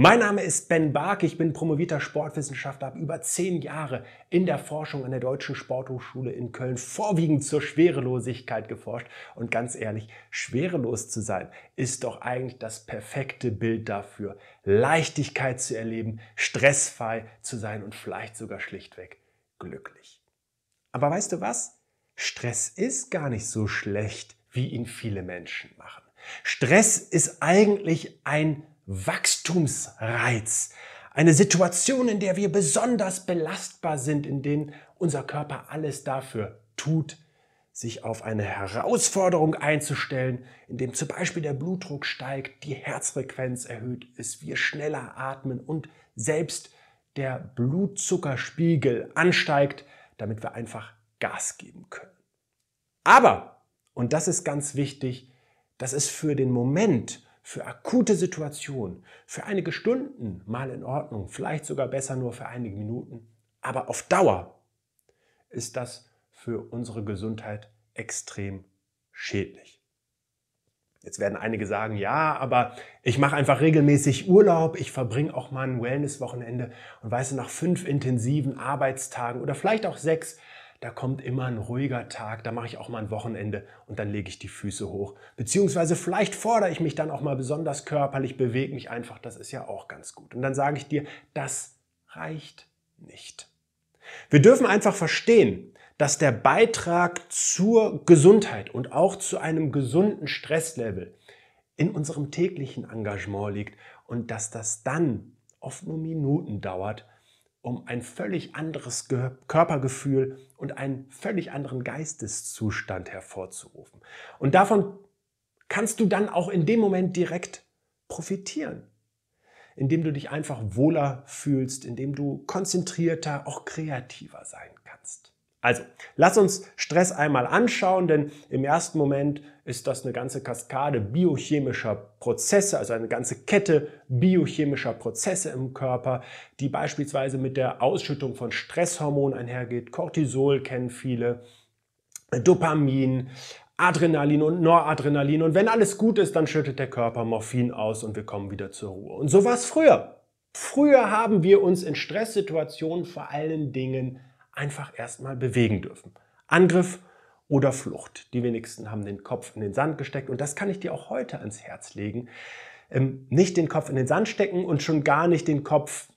Mein Name ist Ben Bark, ich bin promovierter Sportwissenschaftler, habe über zehn Jahre in der Forschung an der Deutschen Sporthochschule in Köln vorwiegend zur Schwerelosigkeit geforscht. Und ganz ehrlich, schwerelos zu sein ist doch eigentlich das perfekte Bild dafür, Leichtigkeit zu erleben, stressfrei zu sein und vielleicht sogar schlichtweg glücklich. Aber weißt du was? Stress ist gar nicht so schlecht, wie ihn viele Menschen machen. Stress ist eigentlich ein Wachstumsreiz. Eine Situation, in der wir besonders belastbar sind, in denen unser Körper alles dafür tut, sich auf eine Herausforderung einzustellen, in dem zum Beispiel der Blutdruck steigt, die Herzfrequenz erhöht ist, wir schneller atmen und selbst der Blutzuckerspiegel ansteigt, damit wir einfach Gas geben können. Aber, und das ist ganz wichtig, das ist für den Moment für akute Situationen, für einige Stunden mal in Ordnung, vielleicht sogar besser nur für einige Minuten. Aber auf Dauer ist das für unsere Gesundheit extrem schädlich. Jetzt werden einige sagen, ja, aber ich mache einfach regelmäßig Urlaub, ich verbringe auch mal ein Wellness-Wochenende und weißt du, nach fünf intensiven Arbeitstagen oder vielleicht auch sechs da kommt immer ein ruhiger Tag, da mache ich auch mal ein Wochenende und dann lege ich die Füße hoch. Beziehungsweise vielleicht fordere ich mich dann auch mal besonders körperlich, bewege mich einfach, das ist ja auch ganz gut. Und dann sage ich dir, das reicht nicht. Wir dürfen einfach verstehen, dass der Beitrag zur Gesundheit und auch zu einem gesunden Stresslevel in unserem täglichen Engagement liegt und dass das dann oft nur Minuten dauert, um ein völlig anderes Körpergefühl und einen völlig anderen Geisteszustand hervorzurufen. Und davon kannst du dann auch in dem Moment direkt profitieren, indem du dich einfach wohler fühlst, indem du konzentrierter, auch kreativer sein kannst. Also, lass uns Stress einmal anschauen, denn im ersten Moment ist das eine ganze Kaskade biochemischer Prozesse, also eine ganze Kette biochemischer Prozesse im Körper, die beispielsweise mit der Ausschüttung von Stresshormonen einhergeht. Cortisol kennen viele, Dopamin, Adrenalin und Noradrenalin. Und wenn alles gut ist, dann schüttet der Körper Morphin aus und wir kommen wieder zur Ruhe. Und so war es früher. Früher haben wir uns in Stresssituationen vor allen Dingen einfach erstmal bewegen dürfen. Angriff oder Flucht. Die wenigsten haben den Kopf in den Sand gesteckt und das kann ich dir auch heute ans Herz legen. Ähm, nicht den Kopf in den Sand stecken und schon gar nicht den Kopf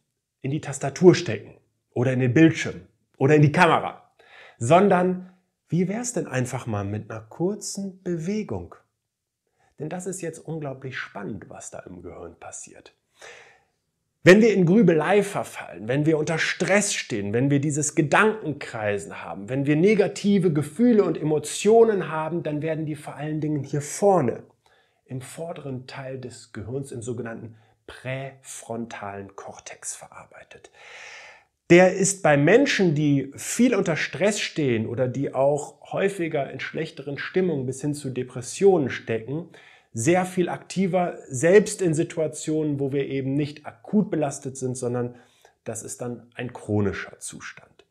in die Tastatur stecken oder in den Bildschirm oder in die Kamera, sondern wie wäre es denn einfach mal mit einer kurzen Bewegung? Denn das ist jetzt unglaublich spannend, was da im Gehirn passiert. Wenn wir in Grübelei verfallen, wenn wir unter Stress stehen, wenn wir dieses Gedankenkreisen haben, wenn wir negative Gefühle und Emotionen haben, dann werden die vor allen Dingen hier vorne im vorderen Teil des Gehirns im sogenannten präfrontalen Kortex verarbeitet. Der ist bei Menschen, die viel unter Stress stehen oder die auch häufiger in schlechteren Stimmungen bis hin zu Depressionen stecken, sehr viel aktiver, selbst in Situationen, wo wir eben nicht akut belastet sind, sondern das ist dann ein chronischer Zustand.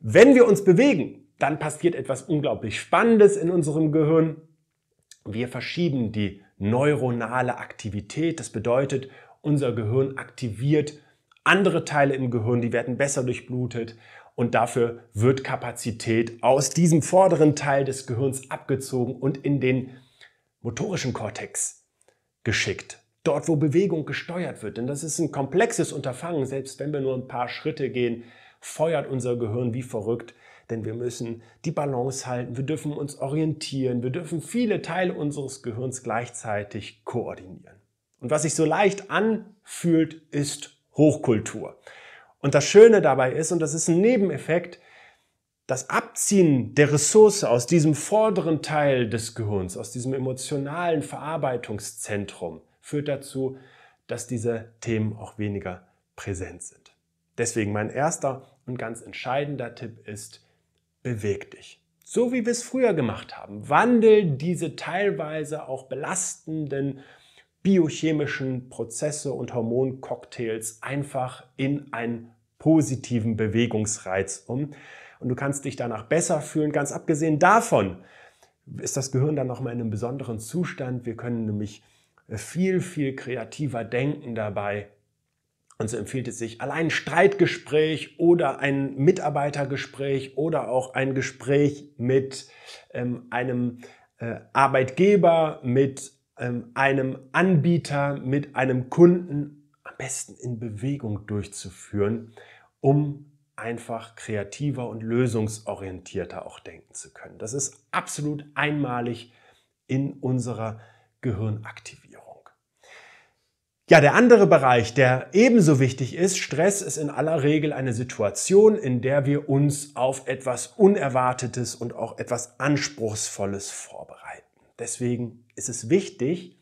Wenn wir uns bewegen, dann passiert etwas unglaublich Spannendes in unserem Gehirn. Wir verschieben die neuronale Aktivität. Das bedeutet, unser Gehirn aktiviert andere Teile im Gehirn, die werden besser durchblutet und dafür wird Kapazität aus diesem vorderen Teil des Gehirns abgezogen und in den motorischen Kortex geschickt. Dort, wo Bewegung gesteuert wird. Denn das ist ein komplexes Unterfangen. Selbst wenn wir nur ein paar Schritte gehen, feuert unser Gehirn wie verrückt. Denn wir müssen die Balance halten, wir dürfen uns orientieren, wir dürfen viele Teile unseres Gehirns gleichzeitig koordinieren. Und was sich so leicht anfühlt, ist Hochkultur. Und das Schöne dabei ist, und das ist ein Nebeneffekt, das Abziehen der Ressource aus diesem vorderen Teil des Gehirns, aus diesem emotionalen Verarbeitungszentrum, führt dazu, dass diese Themen auch weniger präsent sind. Deswegen mein erster und ganz entscheidender Tipp ist, beweg dich. So wie wir es früher gemacht haben. Wandel diese teilweise auch belastenden biochemischen Prozesse und Hormoncocktails einfach in einen positiven Bewegungsreiz um und du kannst dich danach besser fühlen. Ganz abgesehen davon ist das Gehirn dann nochmal in einem besonderen Zustand. Wir können nämlich viel, viel kreativer denken dabei Und so empfiehlt es sich, allein ein Streitgespräch oder ein Mitarbeitergespräch oder auch ein Gespräch mit ähm, einem äh, Arbeitgeber, mit ähm, einem Anbieter, mit einem Kunden am besten in Bewegung durchzuführen, um einfach kreativer und lösungsorientierter auch denken zu können. Das ist absolut einmalig in unserer Gehirnaktivierung. Ja, der andere Bereich, der ebenso wichtig ist, Stress ist in aller Regel eine Situation, in der wir uns auf etwas Unerwartetes und auch etwas Anspruchsvolles vorbereiten. Deswegen ist es wichtig,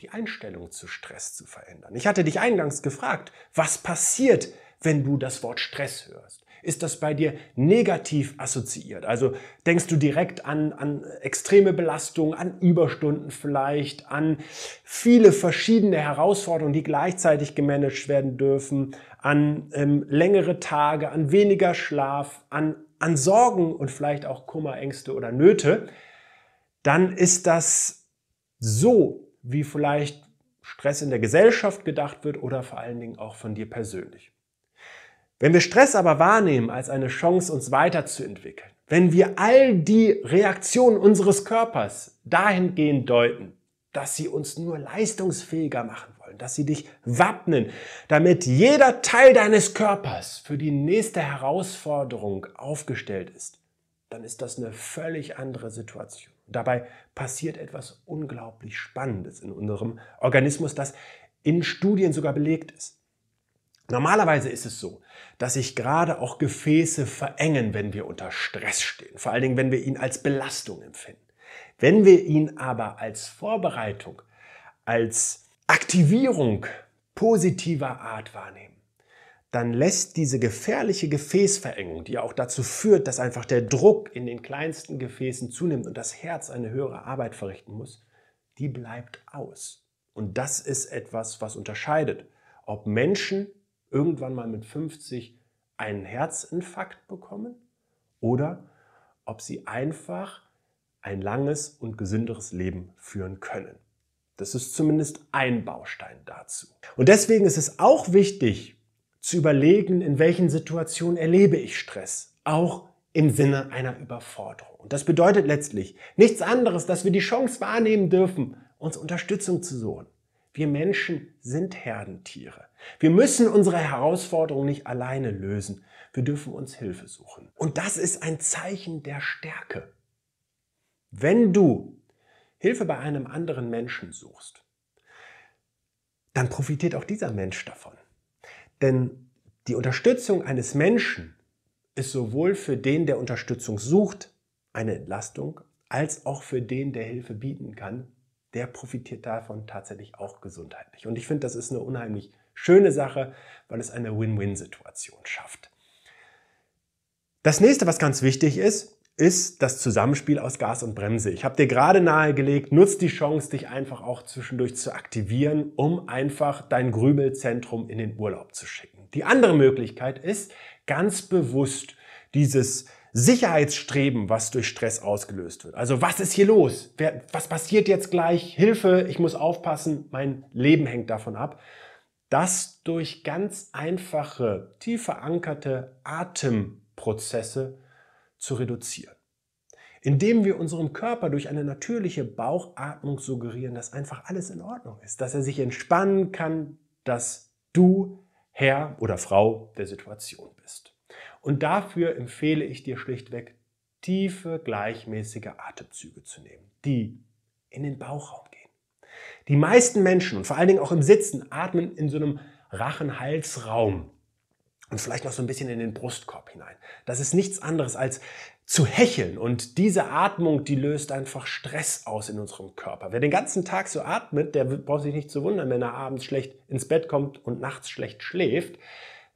die Einstellung zu Stress zu verändern. Ich hatte dich eingangs gefragt, was passiert, wenn du das Wort Stress hörst? Ist das bei dir negativ assoziiert? Also denkst du direkt an, an extreme Belastungen, an Überstunden vielleicht, an viele verschiedene Herausforderungen, die gleichzeitig gemanagt werden dürfen, an ähm, längere Tage, an weniger Schlaf, an, an Sorgen und vielleicht auch Kummer, Ängste oder Nöte, dann ist das so, wie vielleicht Stress in der Gesellschaft gedacht wird oder vor allen Dingen auch von dir persönlich. Wenn wir Stress aber wahrnehmen als eine Chance, uns weiterzuentwickeln, wenn wir all die Reaktionen unseres Körpers dahingehend deuten, dass sie uns nur leistungsfähiger machen wollen, dass sie dich wappnen, damit jeder Teil deines Körpers für die nächste Herausforderung aufgestellt ist, dann ist das eine völlig andere Situation. dabei passiert etwas unglaublich Spannendes in unserem Organismus, das in Studien sogar belegt ist. Normalerweise ist es so, dass sich gerade auch Gefäße verengen, wenn wir unter Stress stehen, vor allen Dingen, wenn wir ihn als Belastung empfinden. Wenn wir ihn aber als Vorbereitung, als Aktivierung positiver Art wahrnehmen, dann lässt diese gefährliche Gefäßverengung, die auch dazu führt, dass einfach der Druck in den kleinsten Gefäßen zunimmt und das Herz eine höhere Arbeit verrichten muss, die bleibt aus. Und das ist etwas, was unterscheidet, ob Menschen irgendwann mal mit 50 einen Herzinfarkt bekommen oder ob sie einfach ein langes und gesünderes Leben führen können. Das ist zumindest ein Baustein dazu. Und deswegen ist es auch wichtig zu überlegen, in welchen Situationen erlebe ich Stress, auch im Sinne einer Überforderung. Und das bedeutet letztlich nichts anderes, dass wir die Chance wahrnehmen dürfen, uns Unterstützung zu suchen. Wir Menschen sind Herdentiere. Wir müssen unsere Herausforderungen nicht alleine lösen. Wir dürfen uns Hilfe suchen. Und das ist ein Zeichen der Stärke. Wenn du Hilfe bei einem anderen Menschen suchst, dann profitiert auch dieser Mensch davon. Denn die Unterstützung eines Menschen ist sowohl für den, der Unterstützung sucht, eine Entlastung, als auch für den, der Hilfe bieten kann, der profitiert davon tatsächlich auch gesundheitlich. Und ich finde, das ist eine unheimlich schöne Sache, weil es eine Win-Win-Situation schafft. Das nächste, was ganz wichtig ist, ist das Zusammenspiel aus Gas und Bremse. Ich habe dir gerade nahegelegt, nutz die Chance, dich einfach auch zwischendurch zu aktivieren, um einfach dein Grübelzentrum in den Urlaub zu schicken. Die andere Möglichkeit ist, ganz bewusst dieses Sicherheitsstreben, was durch Stress ausgelöst wird. Also was ist hier los? was passiert jetzt gleich? Hilfe, ich muss aufpassen, mein Leben hängt davon ab. Das durch ganz einfache, tief verankerte Atemprozesse zu reduzieren. Indem wir unserem Körper durch eine natürliche Bauchatmung suggerieren, dass einfach alles in Ordnung ist, dass er sich entspannen kann, dass du Herr oder Frau der Situation bist. Und dafür empfehle ich dir schlichtweg, tiefe, gleichmäßige Atemzüge zu nehmen, die in den Bauchraum gehen. Die meisten Menschen und vor allen Dingen auch im Sitzen atmen in so einem Rachen-Halsraum und vielleicht noch so ein bisschen in den Brustkorb hinein. Das ist nichts anderes als zu hecheln und diese Atmung, die löst einfach Stress aus in unserem Körper. Wer den ganzen Tag so atmet, der braucht sich nicht zu wundern, wenn er abends schlecht ins Bett kommt und nachts schlecht schläft.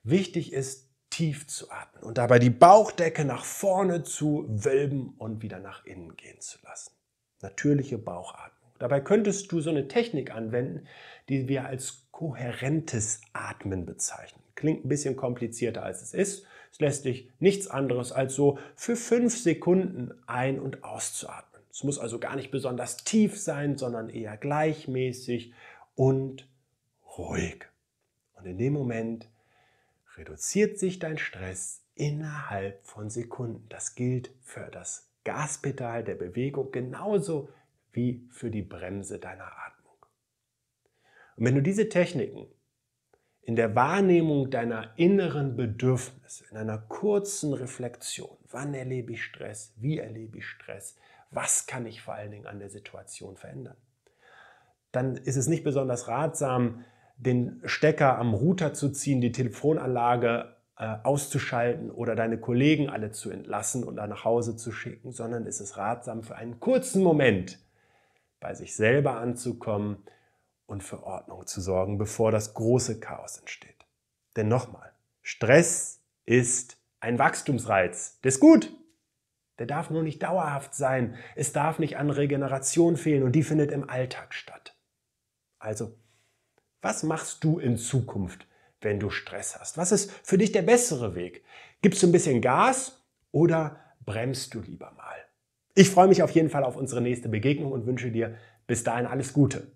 Wichtig ist, tief zu atmen und dabei die Bauchdecke nach vorne zu wölben und wieder nach innen gehen zu lassen. Natürliche Bauchatmung. Dabei könntest du so eine Technik anwenden, die wir als kohärentes Atmen bezeichnen. Klingt ein bisschen komplizierter als es ist. Es lässt dich nichts anderes als so für fünf Sekunden ein- und auszuatmen. Es muss also gar nicht besonders tief sein, sondern eher gleichmäßig und ruhig. Und in dem Moment reduziert sich dein Stress innerhalb von Sekunden. Das gilt für das Gaspedal der Bewegung genauso wie für die Bremse deiner Atmung. Und wenn du diese Techniken in der Wahrnehmung deiner inneren Bedürfnisse, in einer kurzen Reflexion, wann erlebe ich Stress, wie erlebe ich Stress, was kann ich vor allen Dingen an der Situation verändern, dann ist es nicht besonders ratsam, den Stecker am Router zu ziehen, die Telefonanlage äh, auszuschalten oder deine Kollegen alle zu entlassen und dann nach Hause zu schicken, sondern es ist ratsam, für einen kurzen Moment bei sich selber anzukommen und für Ordnung zu sorgen, bevor das große Chaos entsteht. Denn nochmal, Stress ist ein Wachstumsreiz. Der ist gut. Der darf nur nicht dauerhaft sein. Es darf nicht an Regeneration fehlen und die findet im Alltag statt. Also, was machst du in Zukunft, wenn du Stress hast? Was ist für dich der bessere Weg? Gibst du ein bisschen Gas oder bremst du lieber mal? Ich freue mich auf jeden Fall auf unsere nächste Begegnung und wünsche dir bis dahin alles Gute.